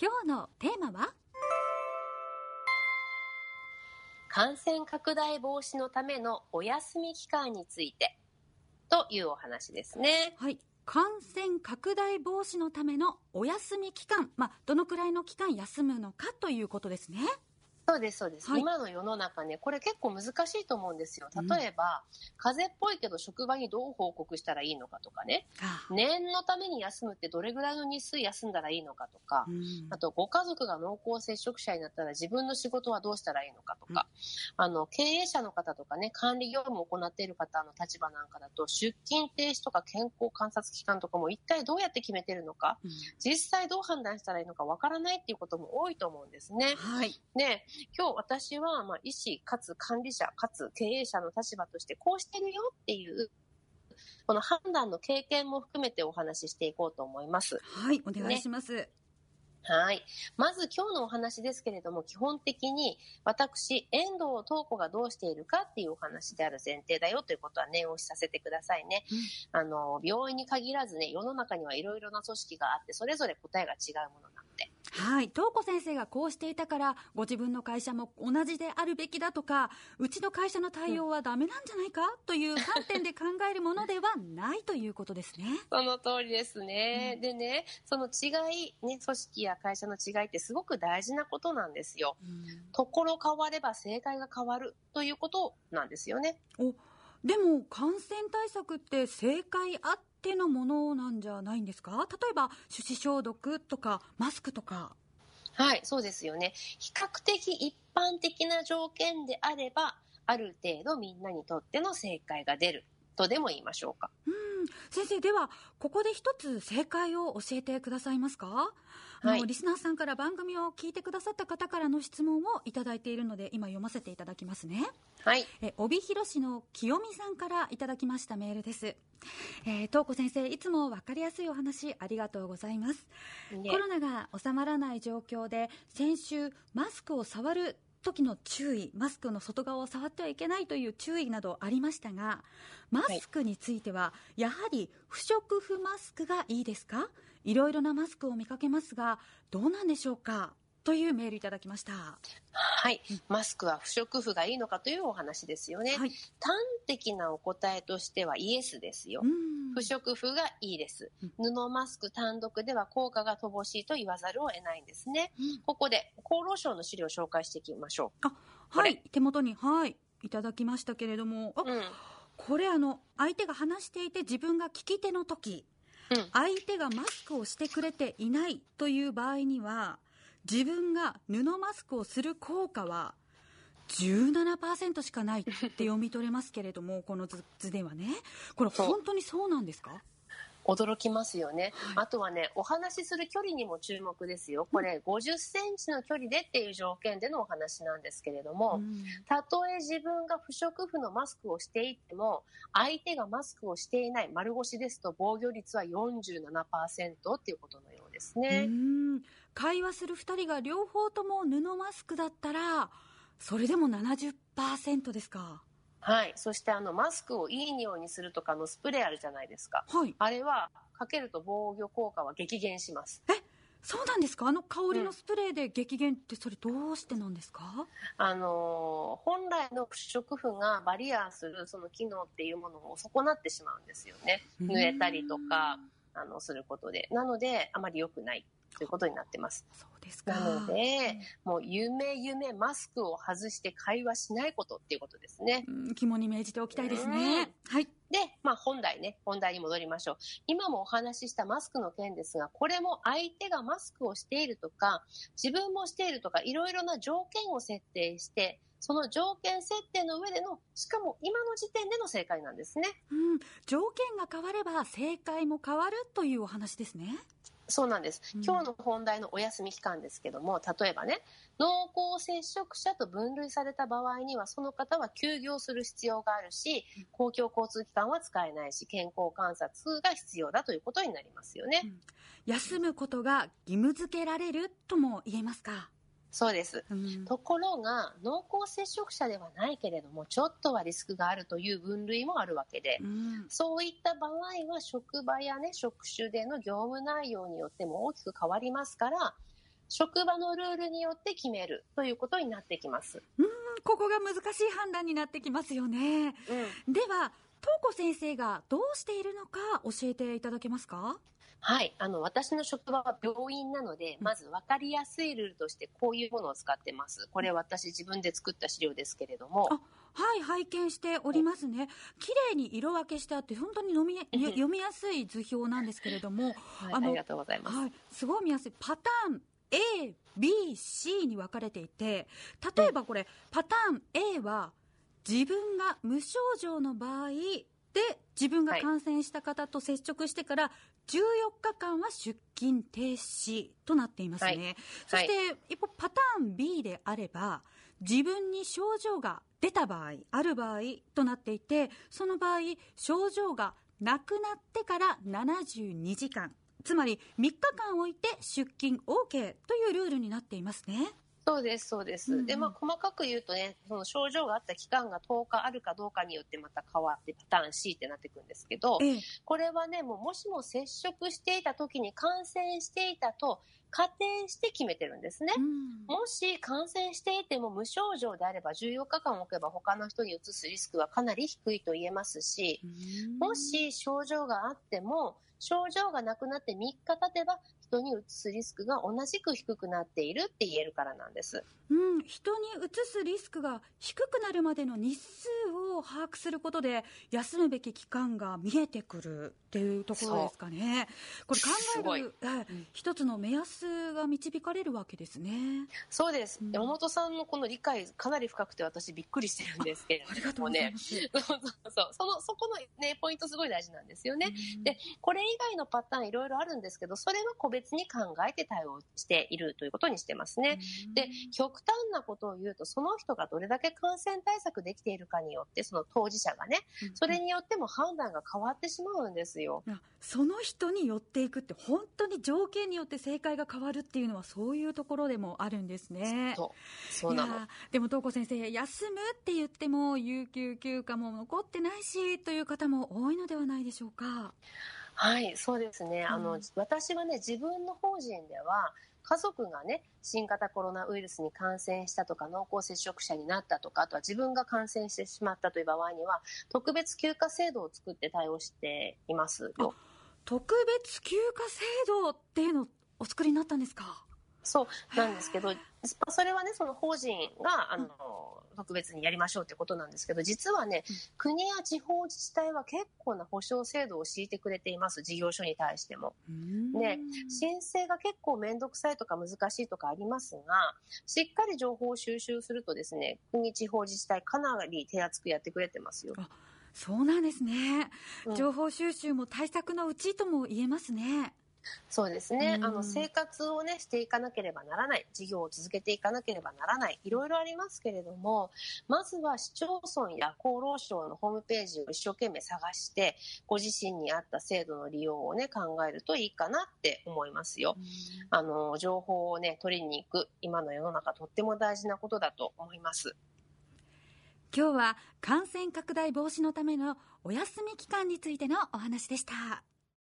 今日のテーマは？感染拡大防止のためのお休み期間についてというお話ですね。はい。感染拡大防止のためのお休み期間、まあ、どのくらいの期間休むのかということですね。そうです、そうです、はい。今の世の中ね、これ結構難しいと思うんですよ。例えば、風邪っぽいけど職場にどう報告したらいいのかとかね、あ。念のために休むってどれぐらいの日数休んだらいいのかとか、うん。あと、ご家族が濃厚接触者になったら自分の仕事はどうしたらいいのかとか、あの、経営者の方とかね、管理業務を行っている方の立場なんかだと、出勤停止とか健康観察期間とかも一体どうやって決めてるのか、うん。実際どう判断したらいいのかわからないっていうことも多いと思うんですね。はい。で、今日私は、まあ、医師かつ管理者かつ経営者の立場としてこうしてるよっていう、この判断の経験も含めてお話ししていこうと思います。はい、お願いします。はい。まず今日のお話ですけれども、基本的に私、遠藤東子がどうしているかっていうお話である前提だよということは念押しさせてくださいね。あの、病院に限らずね、世の中にはいろいろな組織があって、それぞれ答えが違うものなので。はい。東子先生がこうしていたから、ご自分の会社も同じであるべきだとか、うちの会社の対応はダメなんじゃないか？という観点で考えるものではないということですね。その通りですね。うんでね、その違い、ね、組織や会社の違いってすごく大事なことなんですよ。ところ変われば正解が変わるということなんですよね。お、でも感染対策って正解あってのものなんじゃないんですか？例えば、手指消毒とか、マスクとか。はい、そうですよね。比較的一般的な条件であれば、ある程度みんなにとっての正解が出るとでも言いましょうか。うん。先生、では、ここで一つ正解を教えてくださいますか？はいリスナーさんから番組を聞いてくださった方からの質問をいただいているので、今読ませていただきますね。はい。え帯広市の清美さんからいただきましたメールです。えー、東子先生、いつも分かりやすいお話ありがとうございます。ねコロナが収まらない状況で、先週、マスクを触る時の注意、マスクの外側を触ってはいけないという注意などありましたが、マスクについては、やはり不織布マスクがいいですか？いろいろなマスクを見かけますが、どうなんでしょうか？というメールいただきました。はい。マスクは不織布がいいのかというお話ですよね。はい。端的なお答えとしてはイエスですよう。ん不織布がいいです。布マスク単独では効果が乏しいと言わざるを得ないんですね。うんここで厚労省の資料を紹介していきましょこれはい、手元に、はい、いただきましたけれども、あう。うん。これあの、相手が話していて自分が聞き手の時、うん相手がマスクをしてくれていないという場合には、自分が布マスクをする効果は、17%しかないって読み取れますけれども、この図図ではね。これ本当にそうなんですか？驚きますよね、はい。あとはねお話しする距離にも注目ですよ。これ50センチの距離でっていう条件でのお話なんですけれども、うん。たとえ自分が不織布のマスクをしていても相手がマスクをしていない丸腰ですと防御率は47%っていうことのようですね、うん会話する2人が両方とも布マスクだったら、それでも70%ですか？はいそしてあのマスクをいい匂いにするとかのスプレーあるじゃないですかはい。あれはかけると防御効果は激減しますそうなんですか？あの香りのスプレーで激減ってそれどうしてなんですか、あのー本来の不織布がバリアするその機能っていうものを損なってしまうんですよね。うん濡れたりとか、あの、することで。なので、あまり良くないということになってます。そうですか。なので、もう夢夢マスクを外して会話しないことっていうことですね。うん肝に銘じておきたいですね。はい。で、まあ本題ね、本題に戻りましょう。今もお話ししたマスクの件ですが、これも相手がマスクをしているとか、自分もしているとか、いろいろな条件を設定して、その条件設定の上での、しかも今の時点での正解なんですね。うん、条件が変われば正解も変わるというお話ですね。そうなんですうん。今日の本題のお休み期間ですけども、例えばね、濃厚接触者と分類された場合には、その方は休業する必要があるし、公共交通機関は使えないし、健康観察が必要だということになりますよね。休むことが義務付けられるとも言えますか？そうです。うんところが、濃厚接触者ではないけれども、ちょっとはリスクがあるという分類もあるわけで、うんそういった場合は職場やね、職種での業務内容によっても大きく変わりますから、職場のルールによって決めるということになってきます。うん、ここが難しい判断になってきますよね。うん、では、東子先生がどうしているのか教えていただけますか？はい。あの、私の職場は病院なので、まず分かりやすいルールとしてこういうものを使ってます。これ私自分で作った資料ですけれども。あはい、拝見しておりますね。綺麗に色分けしてあって、本当に読み読みやすい図表なんですけれども、はい、ありがとうございます。はい、すごい見やすい。パターン A、B、C に分かれていて、例えばこれ、パターン A は、自分が無症状の場合で、自分が感染した方と接触してから14日間は出勤停止となっていますね。はい、そして、一方パターン B であれば、自分に症状が出た場合、ある場合となっていて、その場合、症状がなくなってから72時間、つまり3日間置いて出勤 OK というルールになっていますね。そうです、そうです。うんうん、で、まあ、細かく言うとね、その症状があった期間が10日あるかどうかによってまた変わって、パターン C ってなってくるんですけど、ええ、これはね、もうもしも接触していた時に感染していたと仮定して決めてるんですね。うん、もし感染していても無症状であれば14日間置けば他の人にうつすリスクはかなり低いと言えますし、もし症状があっても、症状がなくなって3日経てば人にうつすリスクが同じく低くなっているって言えるからなんです。うん、人にうつすリスクが低くなるまでの日数を把握することで休むべき期間が見えてくるっていうところですかね。これ考える、うん、一つの目安が導かれるわけですね。そうです。うん、山本さんのこの理解かなり深くて私びっくりしてるんですけれどもね。そうそうその、そこのね、ポイントすごい大事なんですよね。うん、で、これ以外のパターンいろいろあるんですけど、それは個別に考えて対応しているということにしてますね。で、極端なことを言うと、その人がどれだけ感染対策できているかによって、その当事者がね、それによっても判断が変わってしまうんですよ。その人に寄っていくって、本当に条件によって正解が変わるっていうのは、そういうところでもあるんですね。そう。そうなの。でも、東子先生、休むって言っても、有給休暇も残ってないし、という方も多いのではないでしょうか？はい、そうですね。あの、うん、私はね、自分の法人では、家族がね、新型コロナウイルスに感染したとか、濃厚接触者になったとか、あとは自分が感染してしまったという場合には、特別休暇制度を作って対応していますよ。特別休暇制度っていうのをお作りになったんですか？そうなんですけど、それはね、その法人が、あの、特別にやりましょうってことなんですけど、実はね、国や地方自治体は結構な保証制度を敷いてくれています、事業所に対しても。ね、申請が結構面倒くさいとか難しいとかありますが、しっかり情報を収集するとですね、国地方自治体かなり手厚くやってくれてますよ。そうなんですね。情報収集も対策のうちとも言えますね。そうですね、あの生活を、ね、していかなければならない事業を続けていかなければならないいろいろありますけれどもまずは市町村や厚労省のホームページを一生懸命探してご自身に合った制度の利用を、ね、考えるといいかなって思いますよ。あの情報を、ね、取りに行く今の世の中とっても大事なことだと思います。今日は感染拡大防止のためのお休み期間についてのお話でした。